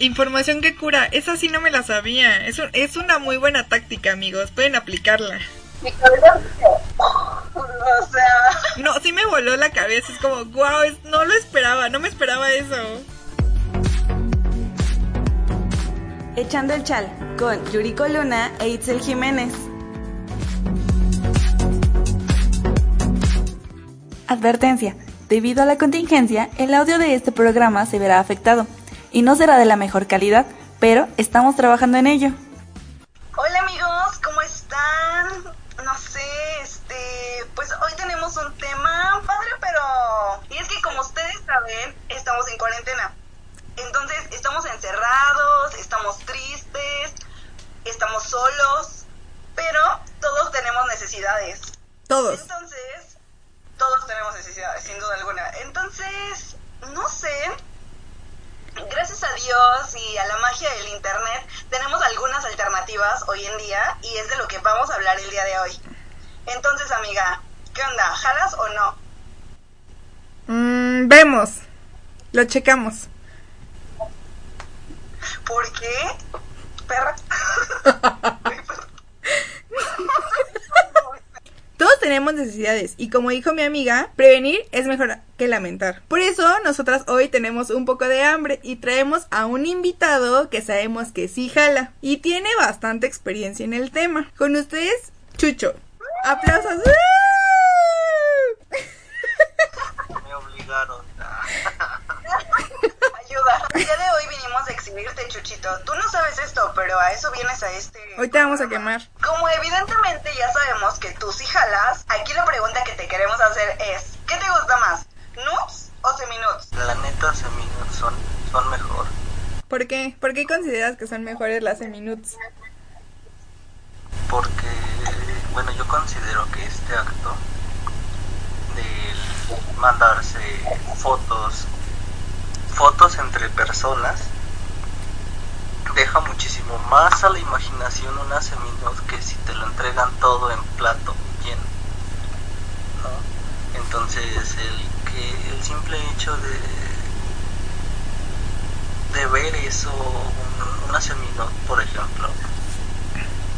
Información que cura, esa sí no me la sabía. Es, es una muy buena táctica, amigos. Pueden aplicarla. Mi cabeza o sea, No, sí me voló la cabeza. Es como, wow, no lo esperaba, no me esperaba eso. Echando el chal con Yuriko Luna e Itzel Jiménez. Advertencia. Debido a la contingencia, el audio de este programa se verá afectado y no será de la mejor calidad, pero estamos trabajando en ello. hola amigos, ¿cómo están? No sé, este, pues hoy tenemos un tema padre, pero y es que como ustedes saben, estamos en cuarentena. Entonces, estamos encerrados, estamos tristes, estamos solos, pero todos tenemos necesidades. Todos. Entonces, todos tenemos necesidades, sin duda alguna. Entonces, no sé, gracias a Dios y a la magia del Internet, tenemos algunas alternativas hoy en día y es de lo que vamos a hablar el día de hoy. Entonces, amiga, ¿qué onda? ¿Jalas o no? Mm, vemos. Lo checamos. ¿Por qué? Perra. Todos tenemos necesidades y como dijo mi amiga, prevenir es mejor que lamentar. Por eso nosotras hoy tenemos un poco de hambre y traemos a un invitado que sabemos que sí jala y tiene bastante experiencia en el tema. Con ustedes, Chucho. Aplausos. Me obligaron. Ayuda. El día de hoy vinimos a exhibirte, Chuchito. Tú no sabes esto, pero a eso vienes a este... Hoy te vamos a quemar. Evidentemente ya sabemos que tú sí jalas, aquí la pregunta que te queremos hacer es, ¿qué te gusta más? ¿Nudes o seminudes? La neta, seminudes son, son mejor. ¿Por qué? ¿Por qué consideras que son mejores las seminudes? Porque, bueno, yo considero que este acto de mandarse fotos, fotos entre personas, deja muchísimo más a la imaginación una seminude que si te lo entregan todo en plato lleno. ¿no? Entonces, el, que, el simple hecho de, de ver eso, un- una seminude, por ejemplo,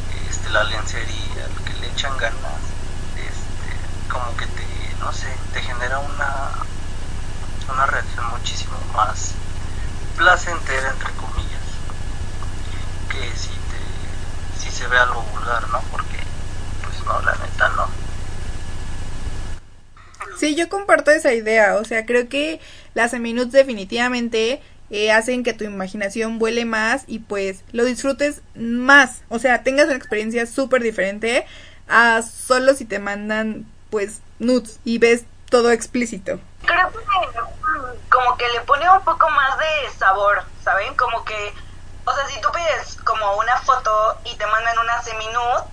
este, la lencería, lo que le echan ganas, este, como que te, no sé, te genera una, una reacción muchísimo más placentera, entre comillas, que si, te, si se ve algo vulgar, ¿no? Porque, pues no, la neta no. Sí, yo comparto esa idea. O sea, creo que las seminudes definitivamente eh, hacen que tu imaginación vuele más y pues lo disfrutes más. O sea, tengas una experiencia súper diferente a solo si te mandan pues nudes y ves todo explícito. Creo que como que le pone un poco más de sabor, ¿saben? Como que, o sea, si tú pides como una foto y te mandan una seminude,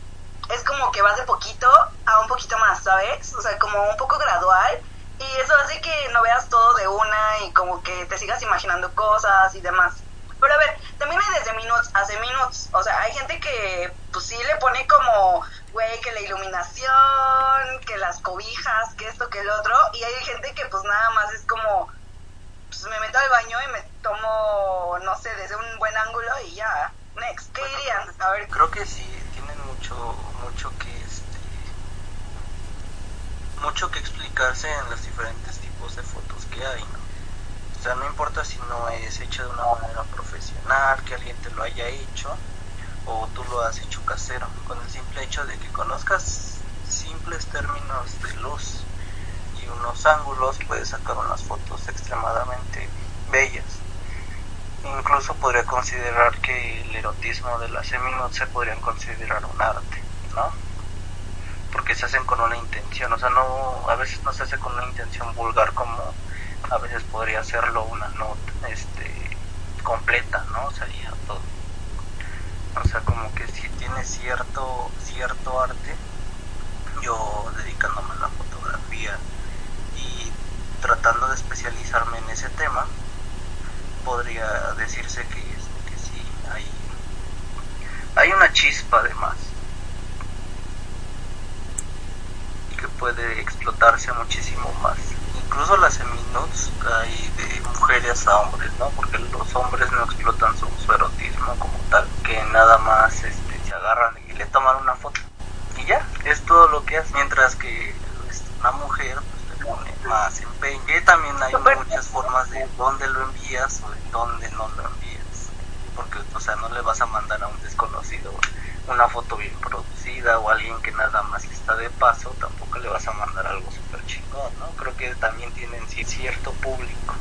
es como que vas de poquito a un poquito más, ¿sabes? O sea, como un poco gradual. Y eso hace que no veas todo de una y como que te sigas imaginando cosas y demás. Pero a ver, también hay de seminudes a seminudes. O sea, hay gente que pues sí le pone como, güey, que la iluminación, que las cobijas, que esto, que el otro. Y hay gente que pues nada más es como, pues me meto al baño y me tomo, no sé, desde un buen ángulo y ya. Next, ¿qué dirían? A ver, Creo que sí tienen mucho, mucho que este, mucho que explicarse en los diferentes tipos de fotos que hay, ¿no? O sea, no importa si no es hecho de una manera profesional, que alguien te lo haya hecho, o tú lo has hecho casero, con el simple hecho de que conozcas simples términos de luz y unos ángulos, puedes sacar unas fotos extremadamente bellas. Incluso podría considerar que el erotismo de las seminudes se podrían considerar un arte, ¿no? Porque se hacen con una intención, o sea, no, a veces no se hace con una intención vulgar como a veces podría hacerlo una nota, este, completa, ¿no? Sería todo. O sea, como que si tiene cierto, cierto arte, yo dedicándome a la fotografía y tratando de especializarme en ese tema, podría decirse que, que sí, hay, hay una chispa además que puede explotarse muchísimo más. Incluso las seminudes hay de mujeres a hombres, ¿no? Porque los hombres no explotan su, su erotismo como tal, que nada más este, se agarran y le toman una foto. Y ya, es todo lo que hace. Mientras que este, una mujer pues, le pone más también hay muchas formas de dónde lo envías o de dónde no lo envías. Porque, o sea, no le vas a mandar a un desconocido una foto bien producida o alguien que nada más está de paso, tampoco le vas a mandar algo súper chingón, ¿no? Creo que también tienen cierto público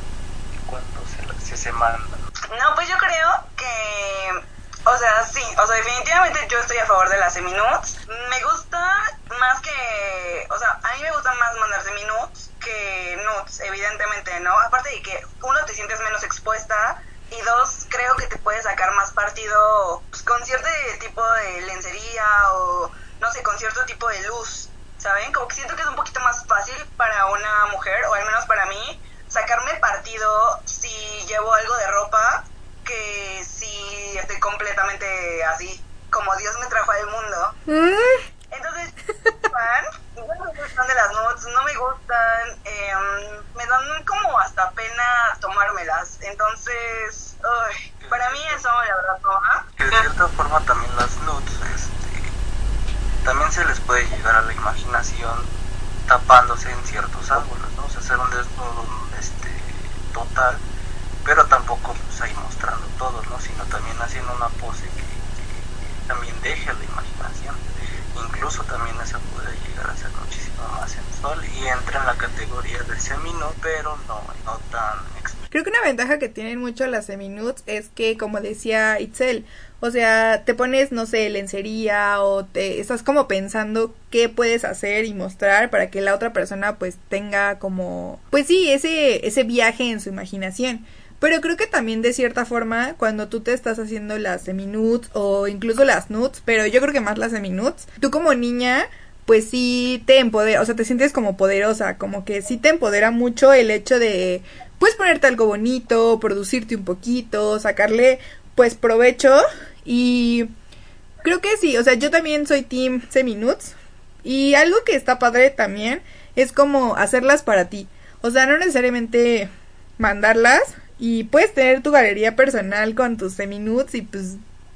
cuando se, se, se mandan. No, pues yo creo que, o sea, sí, o sea, definitivamente yo estoy a favor de las semi-nudes. Me gusta más que, o sea, a mí me gusta más mandar semi-nudes que nudes, evidentemente, ¿no? Aparte de que uno te sientes menos expuesta y dos, creo que te puedes sacar más partido pues, con cierto tipo de lencería o, no sé, con cierto tipo de luz, ¿saben? Como que siento que es un poquito más fácil para una mujer, o al menos para mí, sacarme partido si llevo algo de ropa que si estoy completamente así, como Dios me trajo al mundo. Entonces, fan, no me gustan de las nudes, no me gustan, eh, me dan como hasta pena tomármelas. Entonces, uy, para mí eso, la verdad, no. Que de cierta forma también las nudes, este, también se les puede llegar a la imaginación tapándose en ciertos ángulos, ¿no? O sea, hacer un desnudo este, total, pero tampoco pues, ahí mostrando todo, ¿no? Sino también haciendo una pose que, que también deje la imaginación incluso también esa puede llegar a ser muchísimo más sensual y entra en la categoría de semino, pero no, no tan Creo que una ventaja que tienen mucho las seminudes es que, como decía Itzel, o sea, te pones, no sé, lencería o te estás como pensando qué puedes hacer y mostrar para que la otra persona pues tenga como, pues sí, ese, ese viaje en su imaginación. Pero creo que también de cierta forma, cuando tú te estás haciendo las semi-nudes o incluso las nudes, pero yo creo que más las semi-nudes, tú como niña, pues sí te empodera, o sea, te sientes como poderosa, como que sí te empodera mucho el hecho de, pues ponerte algo bonito, producirte un poquito, sacarle, pues provecho. Y creo que sí, o sea, yo también soy team semi-nudes. Y algo que está padre también es como hacerlas para ti, o sea, no necesariamente mandarlas, y puedes tener tu galería personal con tus semi-nudes y pues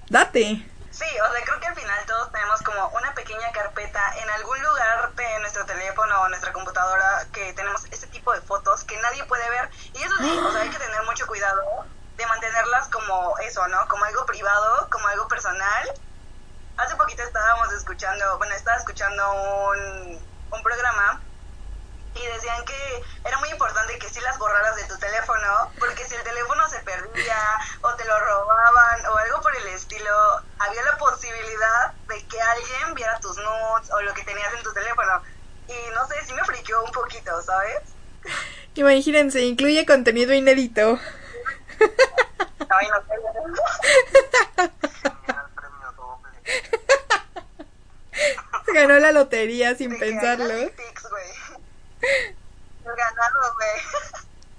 date. Sí, o sea, creo que al final todos tenemos como una pequeña carpeta en algún lugar de nuestro teléfono o nuestra computadora que tenemos ese tipo de fotos que nadie puede ver. Y eso sí, o sea, hay que tener mucho cuidado de mantenerlas como eso, ¿no? Como algo privado, como algo personal. Hace poquito estábamos escuchando, bueno, estaba escuchando un, un programa y decían que era muy importante que sí las borraras de tu teléfono, porque si el teléfono se perdía o te lo robaban o algo por el estilo, había la posibilidad de que alguien viera tus nudes o lo que tenías en tu teléfono. Y no sé, sí me friqueó un poquito, ¿sabes? Imagínense, incluye contenido inédito. Ay, no ganó la lotería sin pensarlo. Ganado, güey.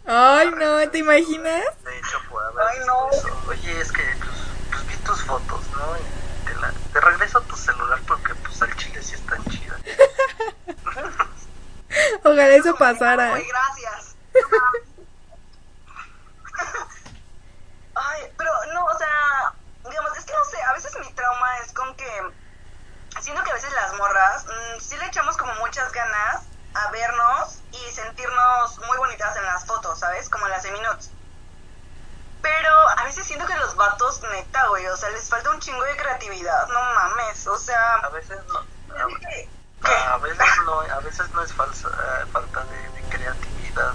Ay, no, ¿te imaginas? De hecho, puede haber. Ay, no. Oye, es que pues, pues, vi tus fotos, ¿no? Y te, la, te regreso tu celular porque pues al chile sí están chidas. Ojalá eso pasara. Ay, gracias. Ay, pero no, o sea, digamos, es que no sé, a veces mi trauma es con que siento que a veces las morras mmm, sí le echamos como muchas ganas a vernos y sentirnos muy bonitas en las fotos, ¿sabes? Como en las semi-nudes. Pero a veces siento que los vatos, neta, güey, o sea, les falta un chingo de creatividad, no mames, o sea... A veces no... A, a veces no, a veces no es falsa, eh, falta de, de, creatividad,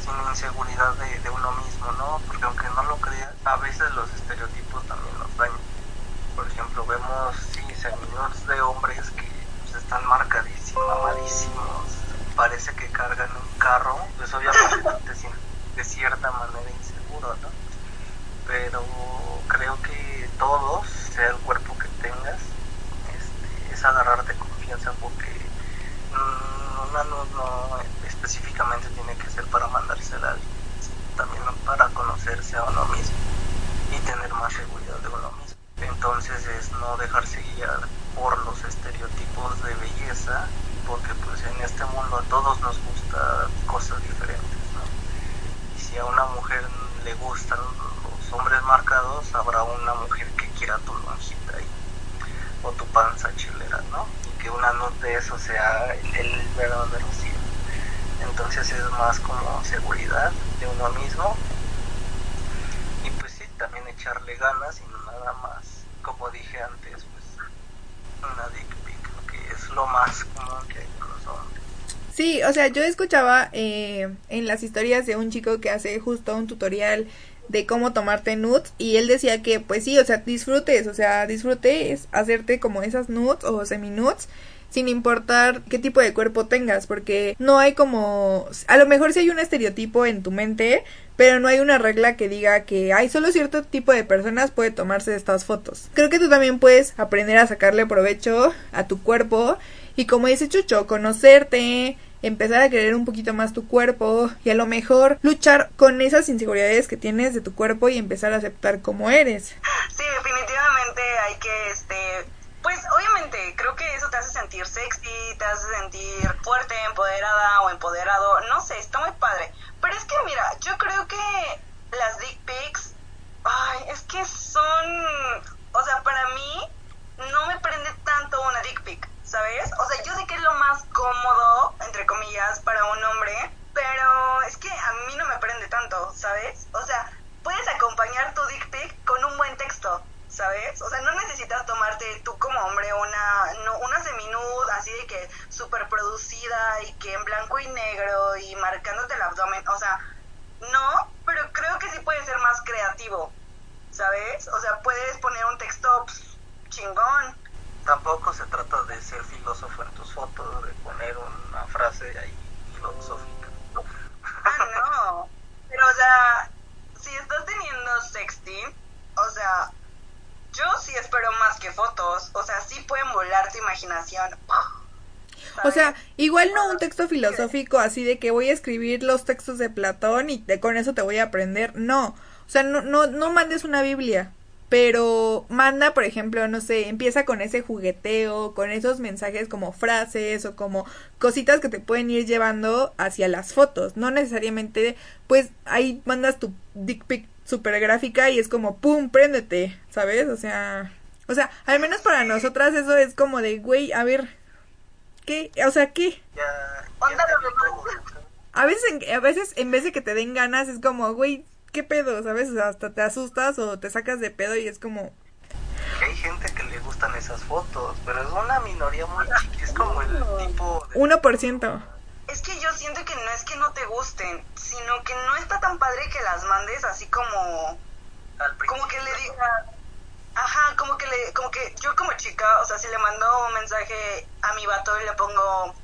sino inseguridad de, de, uno mismo, ¿no? Porque aunque no lo creas, a veces los estereotipos también nos dañan. Por ejemplo, vemos, sí, semi-nudes de hombres que pues, están marcadísimos, mamadísimos, parece que cargan un carro, pues obviamente te de cierta manera inseguro, ¿no? Pero creo que todos, sea el cuerpo que tengas, este, es agarrarte confianza porque mmm, una no, no, específicamente tiene que ser para mandársela a alguien, también para conocerse a uno mismo y tener más seguridad de uno mismo. Entonces es no dejarse guiar por los estereotipos de belleza, porque pues en este mundo a todos nos gusta cosas diferentes, ¿no? Y si a una mujer le gustan los hombres marcados, habrá una mujer que quiera tu lonjita o tu panza chilera, ¿no? Y que una nut de eso sea el, verdadero cielo. Entonces es más como seguridad de uno mismo. Y pues sí, también echarle ganas y nada más, como dije antes, pues una dick pic, que es lo más común que hay con los hombres. Sí, o sea, yo escuchaba eh, en las historias de un chico que hace justo un tutorial de cómo tomarte nudes y él decía que pues sí, o sea, disfrutes, o sea, disfrutes hacerte como esas nudes o semi nudes sin importar qué tipo de cuerpo tengas, porque no hay como, a lo mejor sí hay un estereotipo en tu mente, pero no hay una regla que diga que hay solo cierto tipo de personas puede tomarse estas fotos. Creo que tú también puedes aprender a sacarle provecho a tu cuerpo y como dice Chucho, conocerte, empezar a querer un poquito más tu cuerpo y a lo mejor luchar con esas inseguridades que tienes de tu cuerpo y empezar a aceptar cómo eres. Sí, definitivamente hay que, este, pues obviamente creo que eso te hace sentir sexy, te hace sentir fuerte, empoderada o empoderado, no sé, está muy padre. Pero es que mira, yo creo que las dick pics, ay, es que son, o sea, para mí no me prende tanto una dick pic. ¿Sabes? O sea, yo sé que es lo más cómodo, entre comillas, para un hombre, pero es que a mí no me prende tanto, ¿sabes? O sea, puedes acompañar tu dick pic con un buen texto, ¿sabes? O sea, no necesitas tomarte tú como hombre una, no, una seminud así de que súper producida y que en blanco y negro y marcándote el abdomen, o sea, no, pero creo que sí puede ser más creativo, ¿sabes? O sea, puedes poner un texto pues, chingón, tampoco se trata de ser filósofo en tus fotos, de poner una frase ahí filosófica. Ah, no. Pero, o sea, si estás teniendo sexting, o sea, yo sí espero más que fotos. O sea, sí pueden volar tu imaginación. O sea, igual no un texto filosófico así de que voy a escribir los textos de Platón y de, con eso te voy a aprender. No. O sea, no, no, no mandes una Biblia pero manda, por ejemplo, no sé, empieza con ese jugueteo, con esos mensajes como frases o como cositas que te pueden ir llevando hacia las fotos, no necesariamente, pues ahí mandas tu dick pic super gráfica y es como, ¡pum!, préndete, ¿sabes? O sea, o sea, al menos para nosotras eso es como de, güey, a ver, ¿qué? O sea, ¿qué? a veces, a veces en vez de que te den ganas es como, güey, ¿qué pedo? ¿Sabes? hasta te asustas o te sacas de pedo y es como... hay gente que le gustan esas fotos, pero es una minoría muy chiquita, es como el tipo... De... 1%. Es que yo siento que no es que no te gusten, sino que no está tan padre que las mandes así como... como que le diga... Ajá, como que le, como que yo como chica, o sea, si le mando un mensaje a mi vato y le pongo,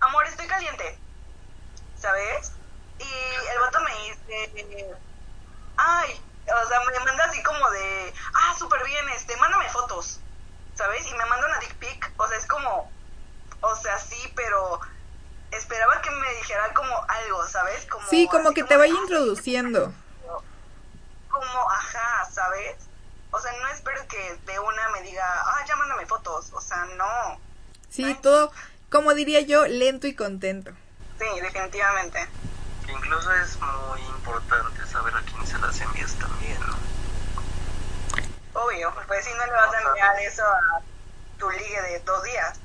amor, estoy caliente, ¿sabes? Y el vato me dice, ay, o sea, me manda así como de, ah, súper bien, este, mándame fotos, ¿sabes? Y me manda una dick pic, o sea, es como, o sea, sí, pero esperaba que me dijera como algo, ¿sabes? Como, sí, como que te vaya introduciendo. Como, ajá, ¿sabes? O sea, no espero que de una me diga, ah, ya mándame fotos, o sea, no. Sí, todo, como diría yo, lento y contento. Sí, definitivamente incluso es muy importante saber se las envías también, ¿no? Obvio, pues si no le vas a enviar eso a tu ligue de dos días.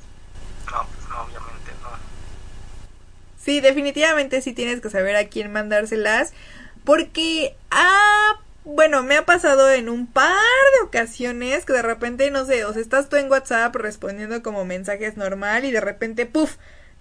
No, pues no, obviamente no. Sí, definitivamente sí tienes que saber a quién mandárselas. Porque, ah, bueno, me ha pasado en un par de ocasiones que de repente, no sé, o sea, estás tú en WhatsApp respondiendo como mensajes normal y de repente, puff,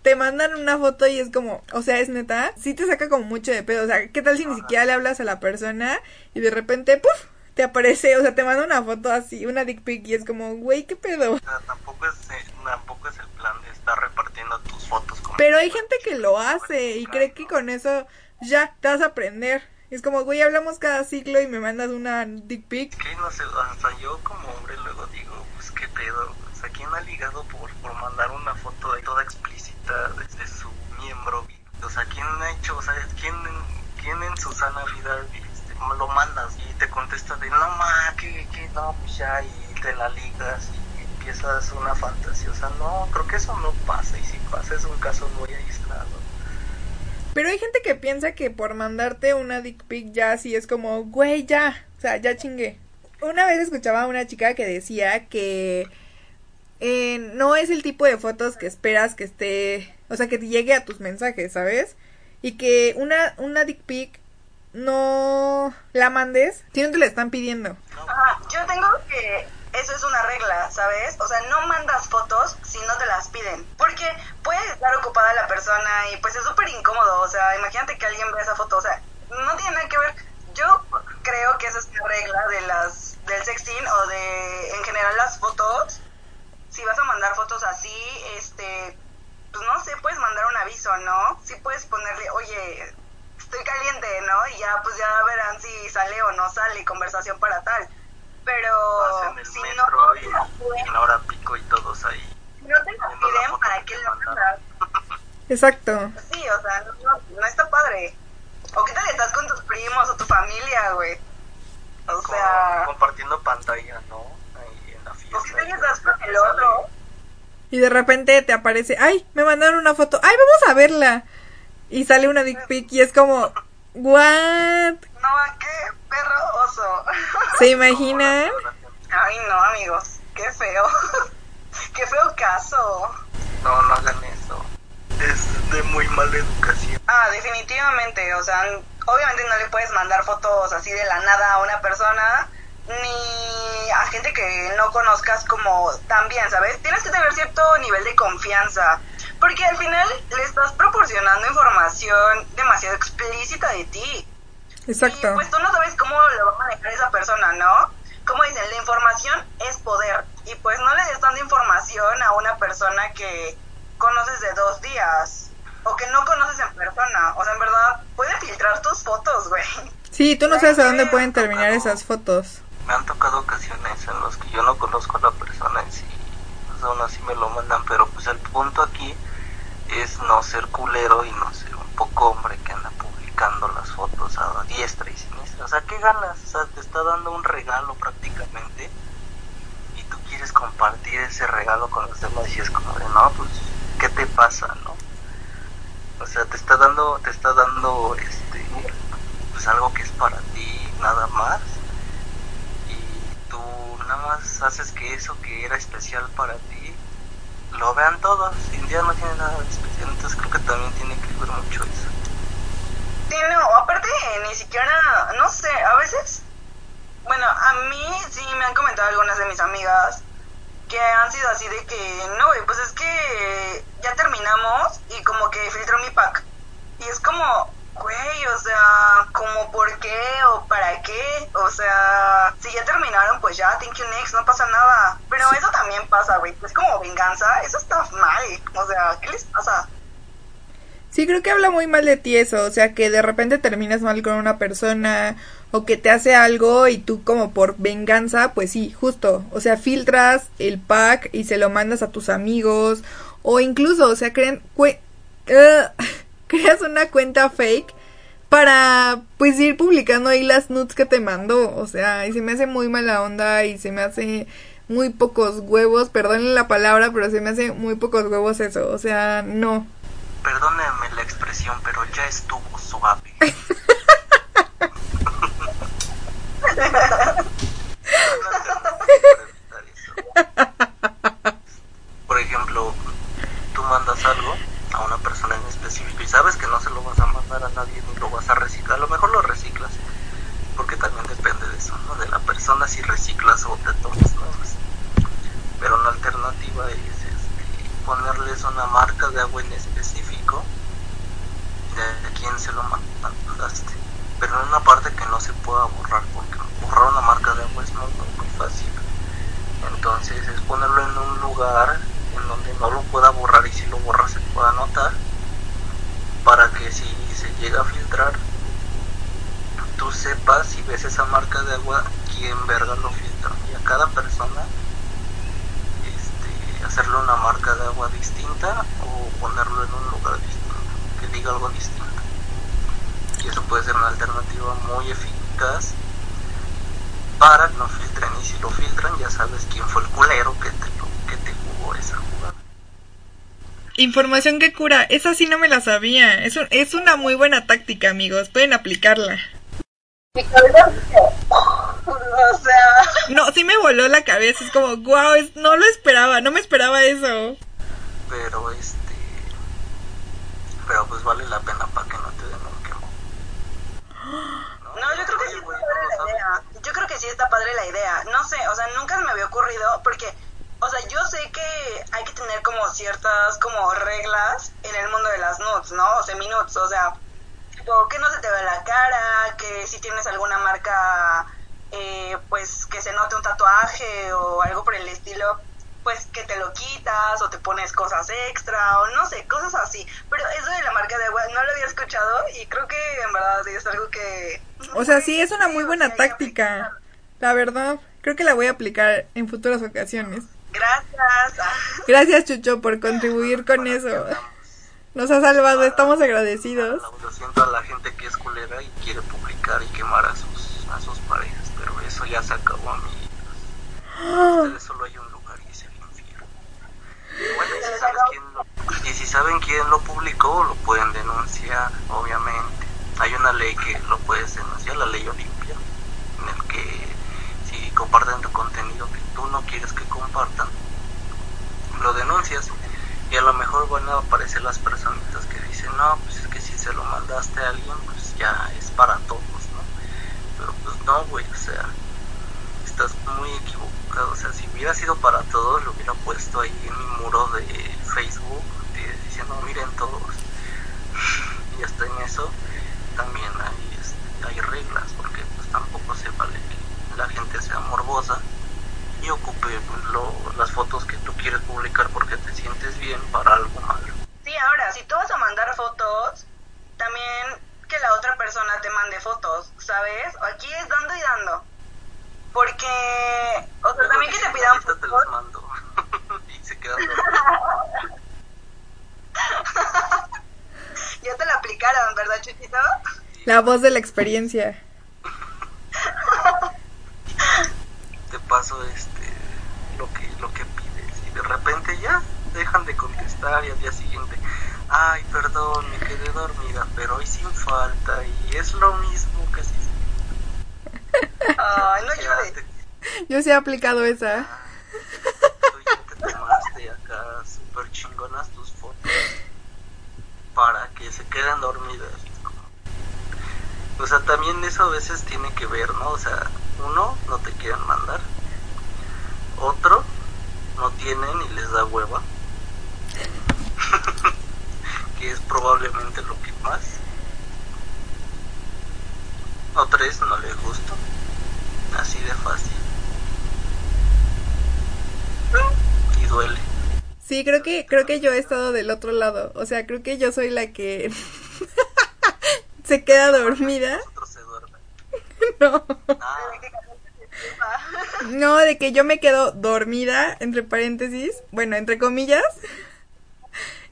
te mandan una foto y es como, o sea, es neta, sí te saca como mucho de pedo, o sea, ¿qué tal si ni siquiera le hablas a la persona y de repente, ¡puf! te aparece, o sea, te manda una foto así, una dick pic y es como, güey, ¿qué pedo? O sea, tampoco es, eh, tampoco es el plan de estar repartiendo tus fotos. Pero hay gente que lo hace y cree que con eso ya te vas a aprender. Es como, güey, hablamos cada ciclo y me mandas una dick pic. Es que no sé, hasta yo como hombre luego digo, pues qué pedo. O sea, ¿quién ha ligado por, por mandar una foto de toda desde su miembro. O sea, ¿quién ha hecho, o sea, quién, quién en su sana vida este, lo mandas y te contesta de no ma, que, que no, pues ya, y te la ligas y empiezas una fantasía. O sea, no, creo que eso no pasa y si pasa es un caso muy aislado. Pero hay gente que piensa que por mandarte una dick pic ya así es como, güey, ya, o sea, ya chingué. Una vez escuchaba a una chica que decía que eh, no es el tipo de fotos que esperas que esté, o sea, que te llegue a tus mensajes, ¿sabes? Y que una, una dick pic no la mandes si no te la están pidiendo. Ajá, yo tengo que eso es una regla, ¿sabes? O sea, no mandas fotos si no te las piden. Porque puede estar ocupada la persona y pues es súper incómodo. O sea, imagínate que alguien ve esa foto. O sea, no tiene nada que ver. Yo creo que esa es la regla de las del sexting o de en general las fotos. Si vas a mandar fotos así, este, pues no sé, puedes mandar un aviso, ¿no? Sí puedes ponerle, oye, estoy caliente, ¿no? Y ya, pues ya verán si sale o no sale, conversación para tal pero Vas en el si metro no, y en la hora pico y todos ahí. no te lo piden, ¿para que lo mandas? Exacto. Sí, o sea, no, no está padre. ¿O qué tal estás con tus primos o tu familia, güey? O Como sea, compartiendo pantalla, ¿no? El otro? Y de repente te aparece, ay, me mandaron una foto, ay, vamos a verla. Y sale una dick pic y es como, what? No, qué perro oso. ¿Se imaginan? Ay, no, amigos, qué feo. qué feo caso. No, no hagan eso. Es de muy mala educación. Ah, definitivamente, o sea, obviamente no le puedes mandar fotos así de la nada a una persona, ni a gente que no conozcas como tan bien, ¿sabes? Tienes que tener cierto nivel de confianza, porque al final le estás proporcionando información demasiado explícita de ti. Y Exacto. pues tú no sabes cómo lo va a manejar esa persona, ¿no? Como dicen, la información es poder. Y pues no le des tanta información a una persona que conoces de dos días. O que no conoces en persona. O sea, en verdad, puede filtrar tus fotos, güey. Sí, tú no sabes a dónde pueden terminar esas fotos. Me han tocado ocasiones en las que yo no conozco a la persona en sí. Pues aún así me lo mandan, pero pues el punto aquí es no ser culero y no ser un poco hombre que anda publicando las fotos a diestra y siniestra. O sea, ¿qué ganas? O sea, te está dando un regalo prácticamente y tú quieres compartir ese regalo con los demás y es como de, no, pues, ¿qué te pasa, no? O sea, te está dando, te está dando, este, pues algo que es para ti, nada más tú nada más haces que eso que era especial para ti lo vean todos ya no tiene nada de especial entonces creo que también tiene que ver mucho eso Sí, no, aparte ni siquiera, no sé, a veces, bueno, a mí sí me han comentado algunas de mis amigas que han sido así de que, no, pues es que ya terminamos y como que filtró mi pack. Y es como, güey, o sea, como por qué o para qué, o sea, si ya terminaron, pues ya, thank you next, no pasa nada. Pero eso también pasa, güey, es como venganza, eso está mal, o sea, ¿qué les pasa? Sí, creo que habla muy mal de ti eso, o sea, que de repente terminas mal con una persona o que te hace algo y tú como por venganza, pues sí, justo, o sea, filtras el pack y se lo mandas a tus amigos. O incluso, o sea, creen, uh, creas una cuenta fake para pues ir publicando ahí las nudes que te mandó, o sea, y se me hace muy mala onda y se me hace muy pocos huevos, perdonen la palabra, pero se me hace muy pocos huevos eso, o sea, no. perdónenme la expresión pero ya estuvo suave. Por ejemplo tú mandas algo una persona en específico y sabes que no se lo vas a mandar a nadie ni lo vas a reciclar a lo mejor lo reciclas porque también depende de eso, ¿no? De la persona si reciclas o te tomas nuevas. Pero una alternativa es este, ponerles una marca de agua en específico de a quién se lo mandaste. Pero en una parte que no se pueda borrar, porque borrar una marca de agua es muy, muy, muy fácil. Entonces es ponerlo en un lugar en donde no lo pueda borrar y si lo borra se pueda anotar para que si se llega a filtrar tú sepas si ves esa marca de agua quién verga lo filtra. Y a cada persona este, hacerle una marca de agua distinta o ponerlo en un lugar distinto que diga algo distinto. Y eso puede ser una alternativa muy eficaz para que no filtren. Y si lo filtran ya sabes quién fue el culero que te, lo, que te esa jugada Información que cura. Esa sí no me la sabía. Es, un- es una muy buena táctica, amigos. Pueden aplicarla. Mi cabeza O sea, No, sí me voló la cabeza. Es como, wow, no lo esperaba. No me esperaba eso. Pero este. Pero pues vale la pena para que no te den un quemo. no, yo creo que sí está padre la idea. Yo creo que sí está padre la idea. No sé, o sea, nunca se me había ocurrido porque, o sea, yo sé que hay que tener como ciertas como reglas en el mundo de las nudes, ¿no? O semi-nudes, o sea, tipo, que no se te ve la cara, que si tienes alguna marca, eh, pues que se note un tatuaje o algo por el estilo, pues que te lo quitas o te pones cosas extra o no sé, cosas así. Pero eso de la marca de agua no lo había escuchado y creo que en verdad sí es algo que... O sea, sí, es una muy buena táctica. La verdad, creo que la voy a aplicar en futuras ocasiones. Gracias. Gracias, Chucho, por contribuir con eso. Nos ha salvado, estamos agradecidos. Lo siento a la gente que es culera y quiere publicar y quemar a sus, a sus parejas, pero eso ya se acabó, amiguitos. Ustedes solo hay un lugar y es el infierno. Y bueno, y si, sabes quién lo, y si saben quién lo publicó, lo pueden denunciar, obviamente. Hay una ley que lo puedes denunciar, la ley Olimpia, en el que comparten tu contenido que tú no quieres que compartan, lo denuncias y a lo mejor van a aparecer las personitas que dicen, no, pues es que si se lo mandaste a alguien, pues ya es para todos, ¿no? Pero pues no, güey, o sea, estás muy equivocado, o sea, si hubiera sido para todos, lo hubiera puesto ahí en mi muro de Facebook, diciendo, miren todos, y hasta en eso también hay, este, hay reglas, porque pues tampoco se vale que la gente sea morbosa y ocupe lo- las fotos que tú quieres publicar porque te sientes bien para algo malo. Sí, ahora, si tú vas a mandar fotos, también que la otra persona te mande fotos, ¿sabes? Aquí es dando y dando. Porque, o sea, Luego también que te pidan "Ahorita te fotos. los mando y se quedan. Ya te la aplicaron, ¿verdad, Chuchito? La voz de la experiencia. te paso este lo que lo que pides y de repente ya dejan de contestar y al día siguiente ay perdón me quedé dormida pero hoy sin falta y es lo mismo casi Ay, no ya llores. te, Yo sí he aplicado esa. ya te tomaste acá super chingonas tus fotos para que se queden dormidas o sea también eso a veces tiene que ver no o sea uno no te quieren mandar otro no tienen y les da hueva que es probablemente lo que más o tres no les gusta así de fácil y duele Sí, creo que creo que yo he estado del otro lado. O sea, creo que yo soy la que se queda dormida. se No. No, de que yo me quedo dormida, entre paréntesis, bueno, entre comillas.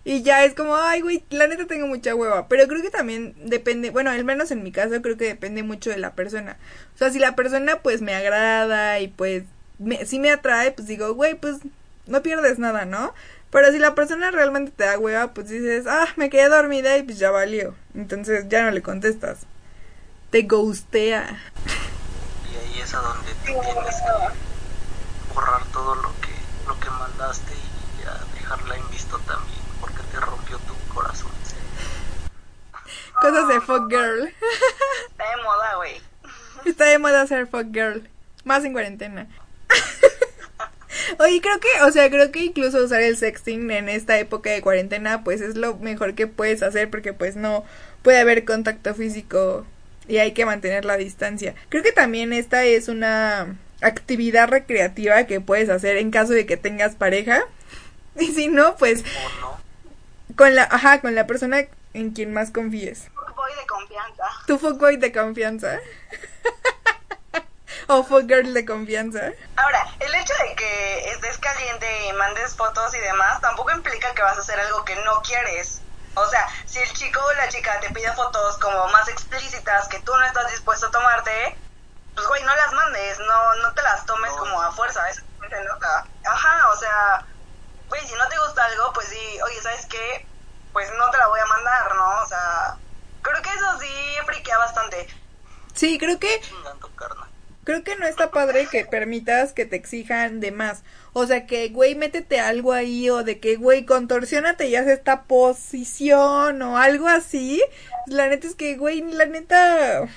Y ya es como, ay, güey, la neta tengo mucha hueva. Pero creo que también depende, bueno, al menos en mi caso, creo que depende mucho de la persona. O sea, si la persona pues me agrada y pues me, sí me atrae, pues digo, güey, pues no pierdes nada, ¿no? Pero si la persona realmente te da hueva, pues dices, ah, me quedé dormida y pues ya valió. Entonces ya no le contestas. Te ghostea. y ahí es a donde te tienes que borrar todo lo que lo que mandaste y ya dejarla en visto también porque te rompió tu corazón Cosas de fuck girl. Está de moda, güey. Está de moda ser fuck girl. Más en cuarentena. Oye, creo que, o sea, creo que incluso usar el sexting en esta época de cuarentena, pues es lo mejor que puedes hacer porque pues no puede haber contacto físico y hay que mantener la distancia. Creo que también esta es una actividad recreativa que puedes hacer en caso de que tengas pareja. Y si no, pues con la, ajá, con la persona en quien más confíes. Voy de confianza. Tu fuckboy de confianza. o fuckgirl de confianza. Ahora, el hecho de que estés caliente y mandes fotos y demás tampoco implica que vas a hacer algo que no quieres. O sea, si el chico o la chica te pide fotos como más explícitas que tú no estás dispuesto a tomarte, pues güey, no las mandes, no, no te las tomes No. como a fuerza, es se nota. Ajá, o sea, güey, si no te gusta algo, pues sí, oye, ¿sabes qué? Pues no te la voy a mandar, ¿no? O sea, creo que eso sí friquea bastante. Sí, creo que. Creo que no está padre que permitas que te exijan de más. O sea, que, güey, métete algo ahí o de que, güey, contorsionate y haz esta posición o algo así. La neta es que, güey, la neta...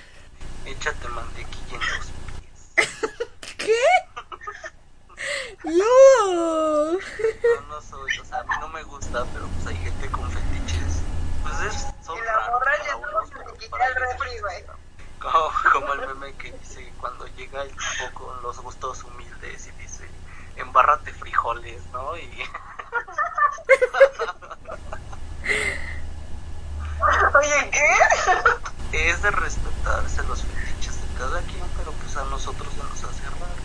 Échate mantequilla en los pies. ¿Qué? No. No, no soy, o sea, a mí no me gusta, pero pues hay gente con fetiches. Pues es, son Y la morra ya para el ellos refri, güey. Como, como el meme que dice cuando llega el tipo con los gustos humildes y dice, embárrate frijoles, ¿no? Y Oye, ¿qué? es de respetarse los fetiches de cada quien, pero pues a nosotros se nos hace raro.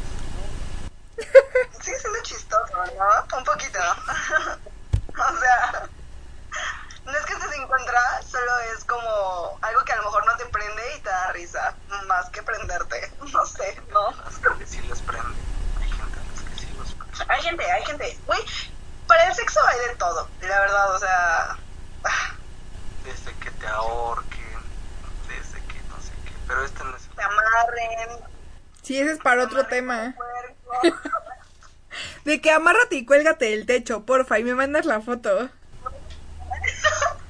Sigue siendo chistoso, ¿no? Un poquito. o sea, no es que estés en contra, solo es como algo que a lo mejor no te prende y te da risa, más que prenderte. No sé, ¿no? Las que sí les prende. Hay gente a las que sí los prende. Hay gente, hay gente. Güey, para el sexo hay de todo, la verdad, o sea. ah, Desde que te ahorquen, desde que no sé qué. Pero este no es Te amarren. Sí, ese es para otro tema. puerco. De que amárrate y cuélgate del techo, porfa, y me mandas la foto.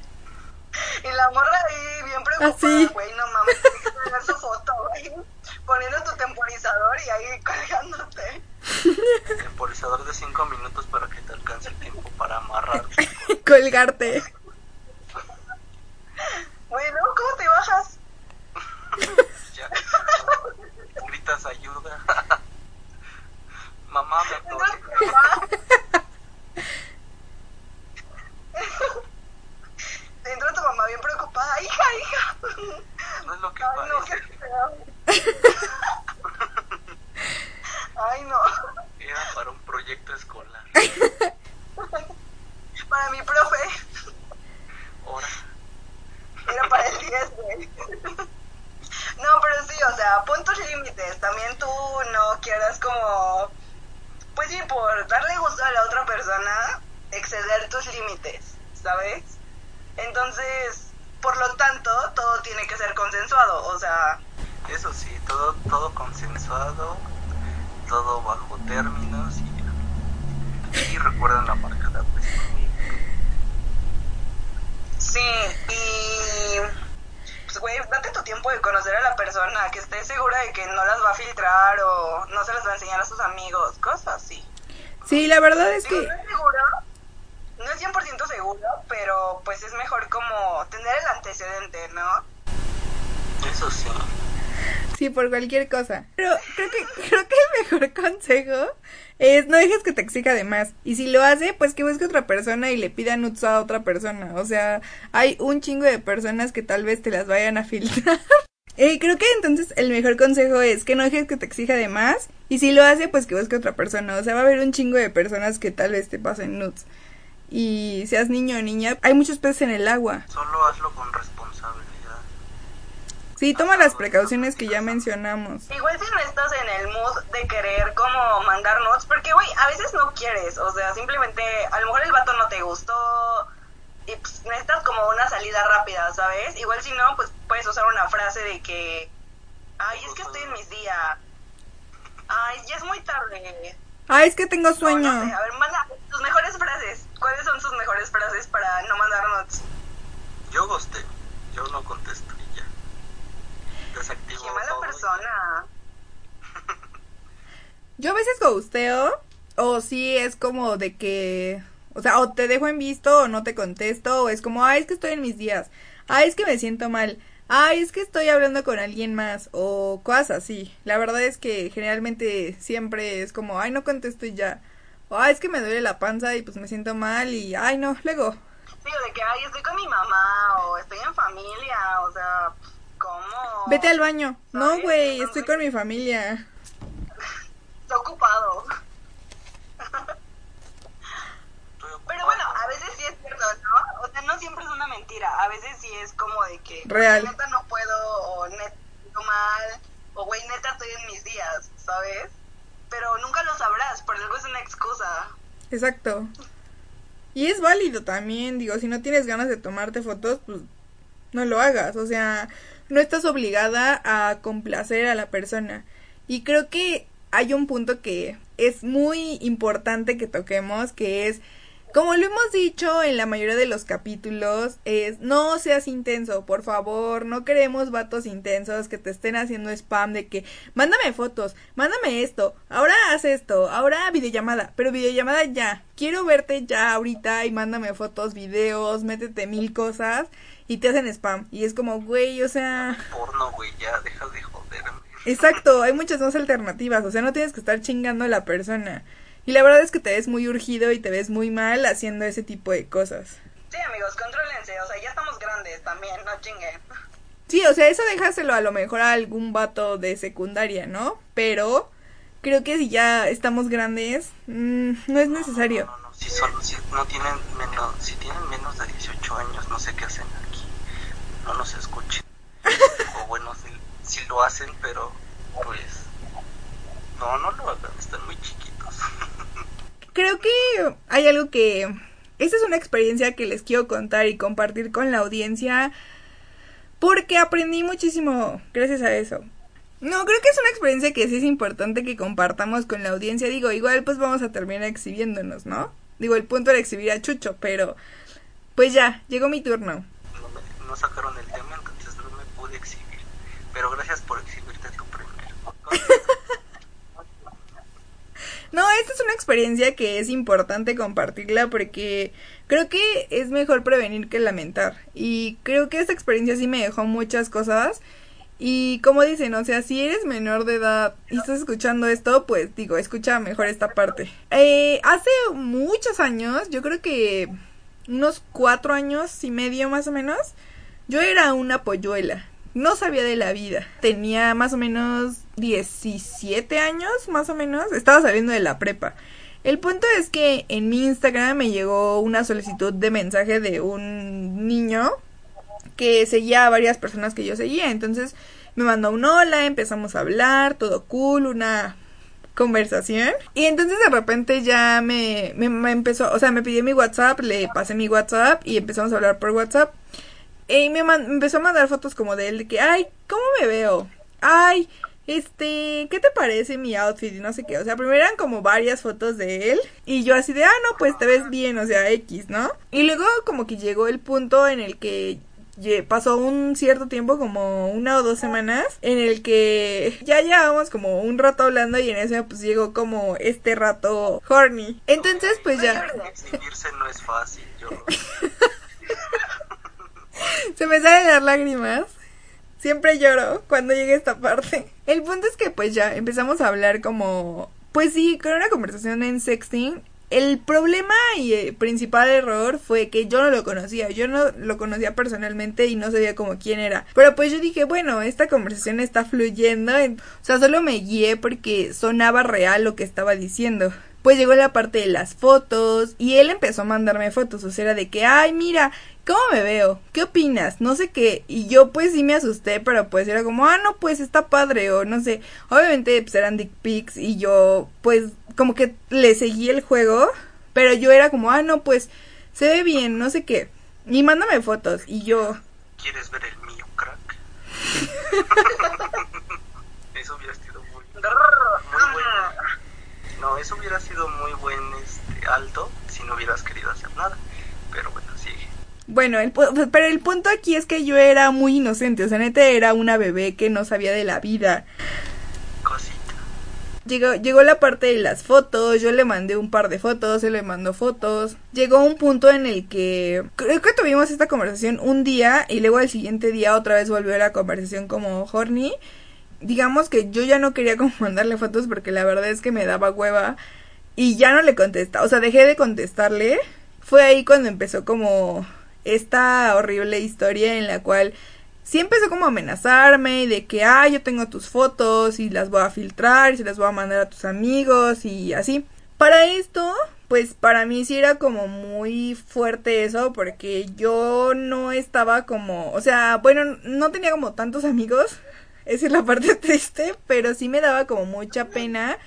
Y la morra ahí bien preocupada, Ah, sí. güey, no mames, tienes que ver su foto, güey. Poniendo tu temporizador y ahí colgándote. temporizador de 5 minutos para que te alcance el tiempo para amarrar. Colgarte. Bueno, ¿cómo te bajas? ya. Gritas ayuda. Mamá me Entra atoré. tu mamá. Entra tu mamá bien preocupada, hija, hija. No es lo que Ay, no, qué parece. feo. Ay, no. Era para un proyecto escolar. Para mi profe, Ahora, era para el 10, güey. No, pero sí, o sea, pon tus límites. También tú no quieras como, pues sí, por darle gusto a la otra persona, exceder tus límites, ¿sabes? Entonces, por lo tanto, todo tiene que ser consensuado, o sea, eso sí, todo, todo consensuado, todo bajo términos y, y recuerden la marca de apreciación. sí, y pues güey, date tu tiempo de conocer a la persona, que estés segura de que no las va a filtrar o no se las va a enseñar a sus amigos, cosas así. Sí, la verdad es Digo, que... no es seguro, no es 100% seguro, pero pues es mejor como tener el antecedente, ¿no? Eso sí, Sí, por cualquier cosa. Pero creo que, creo que el mejor consejo es no dejes que te exija de más. Y si lo hace, pues que busque otra persona y le pida nudes a otra persona. O sea, hay un chingo de personas que tal vez te las vayan a filtrar. Eh, creo que entonces el mejor consejo es que no dejes que te exija de más. Y si lo hace, pues que busque otra persona. O sea, va a haber un chingo de personas que tal vez te pasen nudes. Y seas niño o niña, hay muchos peces en el agua. solo hazlo con. Sí, toma las precauciones que ya mencionamos. Igual si no estás en el mood de querer como mandar notes, porque güey, a veces no quieres, o sea, simplemente a lo mejor el vato no te gustó y pues, necesitas como una salida rápida, ¿sabes? Igual si no, pues puedes usar una frase de que, ay, es que estoy en mis días, ay, ya es muy tarde. Ah, es que tengo sueño. no sé, a ver, manda tus mejores frases. ¿Cuáles son sus mejores frases para no mandar notes? Yo gosteo, yo no contesto. Desactivo Qué mala persona. Yo a veces gusteo, o sí es como de que, o sea, o te dejo en visto o no te contesto, o es como, ay, es que estoy en mis días, ay, es que me siento mal, ay, es que estoy hablando con alguien más, o cosas así. La verdad es que generalmente siempre es como, ay, no contesto y ya, o ay, es que me duele la panza y pues me siento mal y, ay, no, luego. Sí, o de que, ay, estoy con mi mamá, o estoy en familia, o sea, ¿cómo? Vete al baño. No, güey, No, estoy con mi familia. Está ocupado. Estoy ocupado. Pero bueno, a veces sí es cierto, ¿no? O sea, no siempre es una mentira. A veces sí es como de que Real. neta no puedo, o neta estoy mal, o güey, neta estoy en mis días, ¿sabes? Pero nunca lo sabrás, por algo es una excusa. Exacto. Y es válido también, digo, si no tienes ganas de tomarte fotos, pues no lo hagas, o sea, no estás obligada a complacer a la persona. Y creo que hay un punto que es muy importante que toquemos, que es como lo hemos dicho en la mayoría de los capítulos, es no seas intenso, por favor, no queremos vatos intensos que te estén haciendo spam de que mándame fotos, mándame esto, ahora haz esto, ahora videollamada, pero videollamada ya, quiero verte ya ahorita y mándame fotos, videos, métete mil cosas y te hacen spam y es como, güey, o sea... Porno, güey, ya, deja de joderme. Exacto, hay muchas más alternativas, o sea, no tienes que estar chingando a la persona. Y la verdad es que te ves muy urgido y te ves muy mal haciendo ese tipo de cosas. Sí, amigos, contrólense, o sea, ya estamos grandes también, no chinguen. Sí, o sea, eso déjaselo a lo mejor a algún vato de secundaria, ¿no? Pero creo que si ya estamos grandes, mmm, no es necesario. No, no, no, si, solo, si, no tienen menos, si tienen menos de 18 años, no sé qué hacen. No nos escuchen. o bueno, si, lo hacen, pero pues... No, no lo hagan, están muy chiquitos creo que hay algo que... Esta es una experiencia que les quiero contar y compartir con la audiencia porque aprendí muchísimo gracias a eso. No, creo que es una experiencia que sí es importante que compartamos con la audiencia. Digo, igual pues vamos a terminar exhibiéndonos, ¿no? Digo, el punto era exhibir a Chucho, pero pues ya, llegó mi turno. No, sacaron el tema, entonces no me pude exhibir. Pero gracias por exhibirte tú primero. No, esta es una experiencia que es importante compartirla porque creo que es mejor prevenir que lamentar. Y creo que esta experiencia sí me dejó muchas cosas. Y como dicen, o sea, si eres menor de edad y estás escuchando esto, pues digo, escucha mejor esta parte. Eh, hace muchos años, yo creo que unos cuatro años y medio más o menos, yo era una polluela no sabía de la vida. Tenía más o menos 17 años, más o menos. Estaba saliendo de la prepa. El punto es que en mi Instagram me llegó una solicitud de mensaje de un niño que seguía a varias personas que yo seguía. Entonces me mandó un hola, empezamos a hablar, todo cool, una conversación. Y entonces de repente ya me, me, empezó, o sea, me pidió mi WhatsApp, le pasé mi WhatsApp y empezamos a hablar por WhatsApp. Y me, empezó a mandar fotos como de él, de que, ay, ¿cómo me veo? Ay, este, ¿qué te parece mi outfit? Y no sé qué. O sea, primero eran como varias fotos de él. Y yo así de, ah, no, pues te ves bien, o sea, X, ¿no? Y luego como que llegó el punto en el que pasó un cierto tiempo, como una o dos semanas, en el que ya llevábamos como un rato hablando y en ese pues llegó como este rato horny. Entonces pues ya... Exhibirse no es fácil, yo... Se me salen las lágrimas. Siempre lloro cuando llega esta parte. El punto es que pues ya empezamos a hablar como... Pues sí, con una conversación en sexting. El problema y el principal error fue que yo no lo conocía, yo no lo conocía personalmente y no sabía como quién era. Pero pues yo dije, bueno, esta conversación está fluyendo, o sea, solo me guié porque sonaba real lo que estaba diciendo pues llegó la parte de las fotos y él empezó a mandarme fotos, o sea, era de que, ay, mira, ¿cómo me veo? ¿Qué opinas? No sé qué. Y yo pues sí me asusté, pero pues era como, ah, no, pues está padre o no sé. Obviamente pues eran dick pics y yo pues como que le seguí el juego, pero yo era como, ah, no, pues se ve bien, no sé qué. Y mándame fotos y yo... ¿Quieres ver el mío, crack? Eso hubiera sido muy, muy bueno. No, eso hubiera sido muy buen este, alto si no hubieras querido hacer nada. Pero bueno, sigue. Bueno, el, pero el punto aquí es que yo era muy inocente, o sea, neta era una bebé que no sabía de la vida. Cosita. Llegó, llegó la parte de las fotos, yo le mandé un par de fotos, él le mandó fotos. Llegó un punto en el que creo que tuvimos esta conversación un día y luego al siguiente día otra vez volvió la conversación como horny digamos que yo ya no quería como mandarle fotos porque la verdad es que me daba hueva y ya no le contestaba, o sea, dejé de contestarle. Fue ahí cuando empezó como esta horrible historia en la cual sí empezó como a amenazarme y de que, ah, yo tengo tus fotos y las voy a filtrar y se las voy a mandar a tus amigos y así. Para esto, pues para mí sí era como muy fuerte eso porque yo no estaba como, o sea, bueno, no tenía como tantos amigos esa es la parte triste, pero sí me daba como mucha pena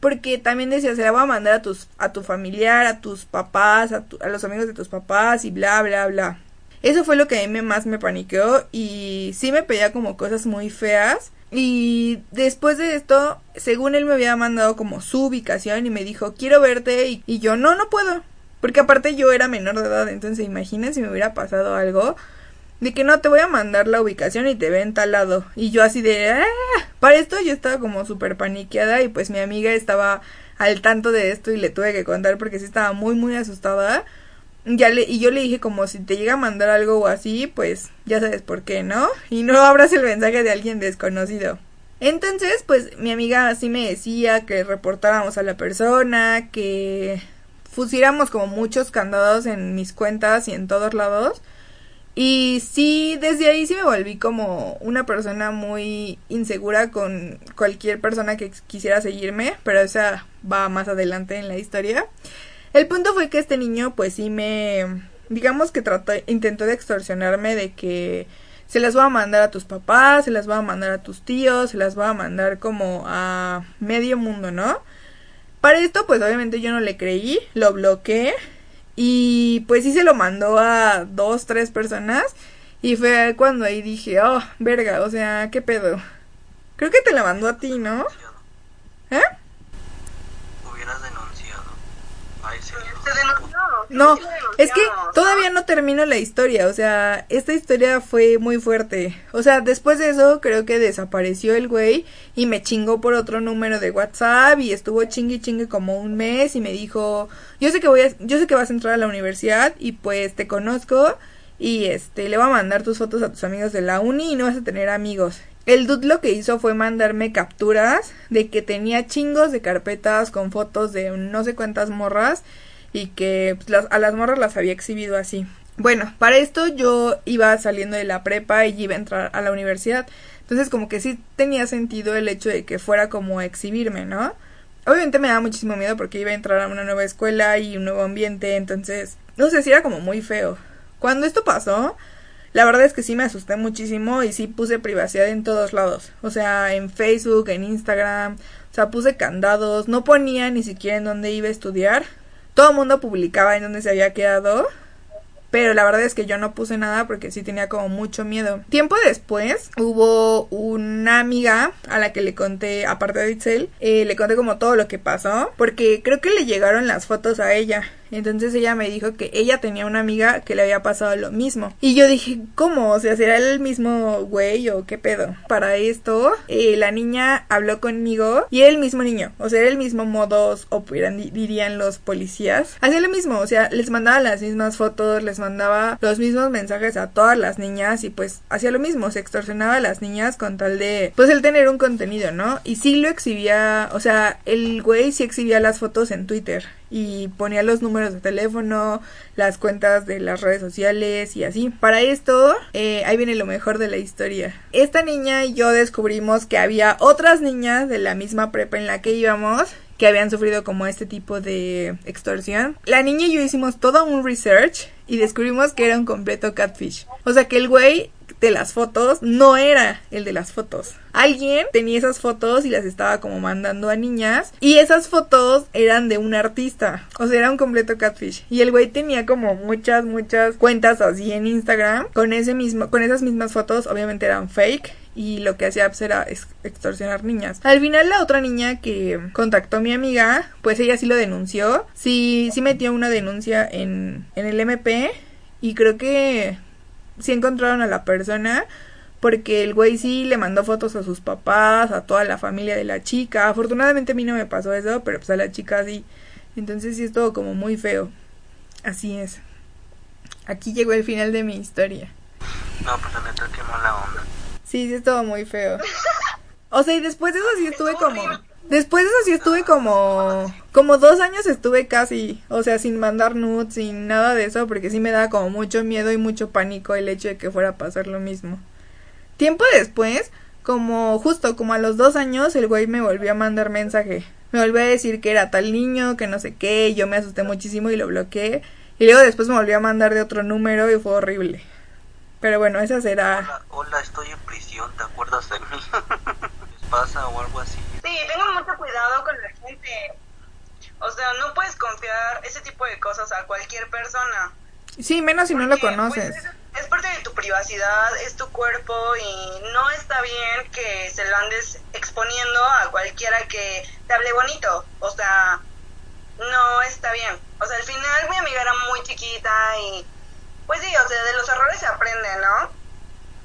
porque también decía, se la voy a mandar a tus a tu familiar, a tus papás, a, a los amigos de tus papás y bla bla bla. Eso fue lo que a mí más me paniqueó y sí me pedía como cosas muy feas. Y después de esto, según él me había mandado como su ubicación y me dijo, quiero verte y, y yo, no, no puedo. Porque aparte yo era menor de edad, entonces imaginen si me hubiera pasado algo de que no te voy a mandar la ubicación y te ven tal lado. Y yo así de, ah, para esto yo estaba como súper paniqueada y pues mi amiga estaba al tanto de esto y le tuve que contar porque sí estaba muy muy asustada. Ya le, y yo le dije como si te llega a mandar algo o así, pues ya sabes por qué, ¿no? Y no abras el mensaje de alguien desconocido. Entonces, pues mi amiga así me decía que reportáramos a la persona, que pusiéramos como muchos candados en mis cuentas y en todos lados. Y sí, desde ahí sí me volví como una persona muy insegura con cualquier persona que quisiera seguirme, pero esa va más adelante en la historia. El punto fue que este niño pues sí me digamos que trató intentó de extorsionarme de que se las va a mandar a tus papás, se las va a mandar a tus tíos, se las va a mandar como a medio mundo, ¿no? Para esto pues obviamente yo no le creí, lo bloqueé y pues sí se lo mandó a dos, tres personas y fue cuando ahí dije, oh, verga, o sea, ¿qué pedo? Creo que te la mandó a ti, ¿no? ¿Eh? No, es que todavía no termino la historia, o sea, esta historia fue muy fuerte. O sea, después de eso creo que desapareció el güey y me chingó por otro número de WhatsApp y estuvo chingue chingue como un mes y me dijo, "Yo sé que voy a yo sé que vas a entrar a la universidad y pues te conozco y este le voy a mandar tus fotos a tus amigos de la uni y no vas a tener amigos." El dude lo que hizo fue mandarme capturas de que tenía chingos de carpetas con fotos de no sé cuántas morras y que pues, a las morras las había exhibido así. Bueno, para esto yo iba saliendo de la prepa y iba a entrar a la universidad. Entonces como que sí tenía sentido el hecho de que fuera como a exhibirme, ¿no? Obviamente me daba muchísimo miedo porque iba a entrar a una nueva escuela y un nuevo ambiente, entonces no sé si era como muy feo. Cuando esto pasó, la verdad es que sí me asusté muchísimo y sí puse privacidad en todos lados. O sea, en Facebook, en Instagram, o sea, puse candados, no ponía ni siquiera en dónde iba a estudiar, todo el mundo publicaba en donde se había quedado. Pero la verdad es que yo no puse nada porque sí tenía como mucho miedo. Tiempo después hubo una amiga a la que le conté, aparte de Itzel, eh, le conté como todo lo que pasó. Porque creo que le llegaron las fotos a ella. Entonces ella me dijo que ella tenía una amiga que le había pasado lo mismo. Y yo dije, ¿cómo? O sea, ¿será el mismo güey o qué pedo? Para esto, eh, la niña habló conmigo y era el mismo niño. O sea, era el mismo modus operandi, dirían los policías. Hacía lo mismo, o sea, les mandaba las mismas fotos, les mandaba los mismos mensajes a todas las niñas y pues hacía lo mismo, se extorsionaba a las niñas con tal de, pues el tener un contenido, ¿no? Y sí lo exhibía, o sea, el güey sí exhibía las fotos en Twitter y ponía los números de teléfono, las cuentas de las redes sociales y así. Para esto, eh, ahí viene lo mejor de la historia. Esta niña y yo descubrimos que había otras niñas de la misma prepa en la que íbamos que habían sufrido como este tipo de extorsión. La niña y yo hicimos todo un research y descubrimos que era un completo catfish. O sea que el güey de las fotos no era el de las fotos. Alguien tenía esas fotos y las estaba como mandando a niñas y esas fotos eran de un artista, o sea, era un completo catfish. Y el güey tenía como muchas muchas cuentas así en Instagram con ese mismo con esas mismas fotos, obviamente eran fake y lo que hacía pues, era extorsionar niñas. Al final la otra niña que contactó a mi amiga, pues ella sí lo denunció, sí sí metió una denuncia en en el MP y creo que sí encontraron a la persona porque el güey sí le mandó fotos a sus papás, a toda la familia de la chica. Afortunadamente a mí no me pasó eso, pero pues a la chica sí. Entonces sí es todo como muy feo. Así es. Aquí llegó el final de mi historia. No, pues la neta qué mala onda. Sí, sí es todo muy feo. O sea, y después de eso sí estuve como... Después de eso sí estuve como como dos años estuve casi, o sea, sin mandar nudes, sin nada de eso, porque sí me daba como mucho miedo y mucho pánico el hecho de que fuera a pasar lo mismo. Tiempo después, como justo como a los dos años, el güey me volvió a mandar mensaje. Me volvió a decir que era tal niño, que no sé qué, y yo me asusté muchísimo y lo bloqueé. Y luego después me volvió a mandar de otro número y fue horrible. Pero bueno, esa será... Hola, estoy en prisión, ¿te acuerdas de mí? ¿Les pasa o algo así? Sí, tengan mucho cuidado con la gente. O sea, no puedes confiar ese tipo de cosas a cualquier persona. Sí, menos si no lo Porque, conoces. pues, es, es parte de tu privacidad, es tu cuerpo y no está bien que se lo andes exponiendo a cualquiera que te hable bonito. O sea, no está bien. O sea, al final mi amiga era muy chiquita y pues sí, o sea, de los errores se aprende, ¿no?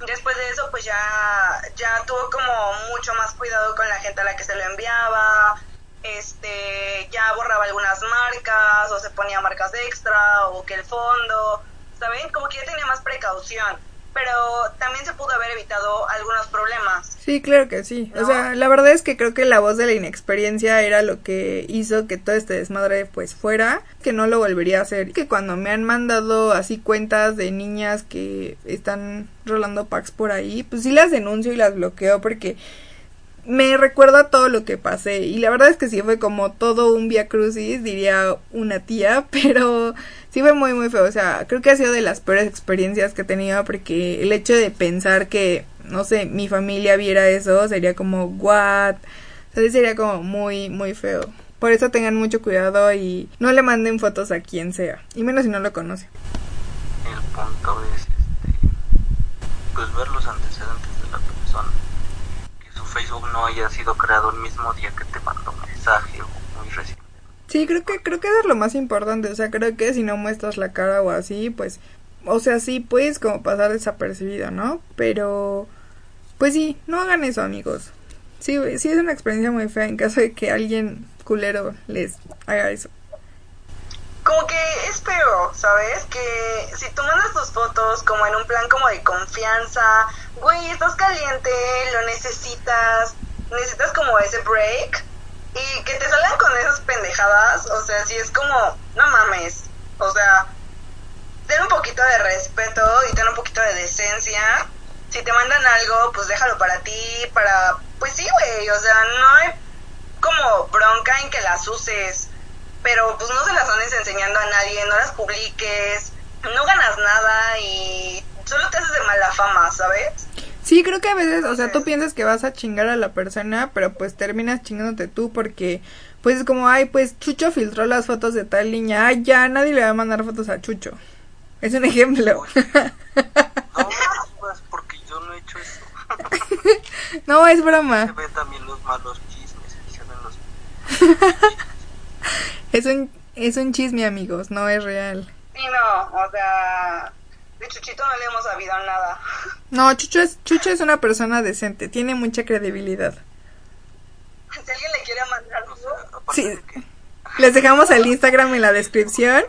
Después de eso, pues ya, ya tuvo como mucho más cuidado con la gente a la que se lo enviaba, este, ya borraba algunas marcas, o se ponía marcas extra, o que el fondo, ¿saben? Como que ya tenía más precaución, pero también se pudo haber evitado algunos problemas. Sí, claro que sí. O sea, la verdad es que creo que la voz de la inexperiencia era lo que hizo que todo este desmadre pues fuera, que no lo volvería a hacer. Que cuando me han mandado así cuentas de niñas que están rolando packs por ahí, pues sí las denuncio y las bloqueo porque me recuerda todo lo que pasé y la verdad es que sí fue como todo un via crucis, diría una tía, pero sí fue muy muy feo, o sea, creo que ha sido de las peores experiencias que he tenido porque el hecho de pensar que, no sé, mi familia viera eso sería como, what, o sea, sería como muy muy feo. Por eso tengan mucho cuidado y no le manden fotos a quien sea, y menos si no lo conoce. El punto es este, pues ver los antecedentes de la persona. Que su Facebook no haya sido creado el mismo día que te mandó un mensaje o. Sí, creo que creo que eso es lo más importante, o sea, creo que si no muestras la cara o así, pues o sea, sí puedes como pasar desapercibido, ¿no? Pero pues sí, no hagan eso, amigos. Sí, sí es una experiencia muy fea en caso de que alguien culero les haga eso. Como que es feo, ¿sabes? Que si tú mandas tus fotos como en un plan como de confianza, güey, estás caliente, lo necesitas, necesitas como ese break y que te salgan con pendejadas, o sea, si es como, no mames, o sea, ten un poquito de respeto y ten un poquito de decencia. Si te mandan algo, pues déjalo para ti, para, pues sí, güey, o sea, no hay como bronca en que las uses, pero pues no se las andes enseñando a nadie, no las publiques, no ganas nada y solo te haces de mala fama, ¿sabes? Sí, creo que a veces, o sea, tú piensas que vas a chingar a la persona, pero pues terminas chingándote tú porque pues es como, ay, pues Chucho filtró las fotos de tal niña, ay, ya nadie le va a mandar fotos a Chucho. Es un ejemplo. No me digas porque yo no he hecho eso. no, es Se broma. ven también los malos chismes, se ven los Es un es un chisme, amigos, no es real. Sí, no, o sea, de Chuchito no le hemos sabido nada. No, Chucho es Chucho es una persona decente, tiene mucha credibilidad. Si alguien le quiere mandar O sea, Sí. de que, Les dejamos el Instagram en la descripción.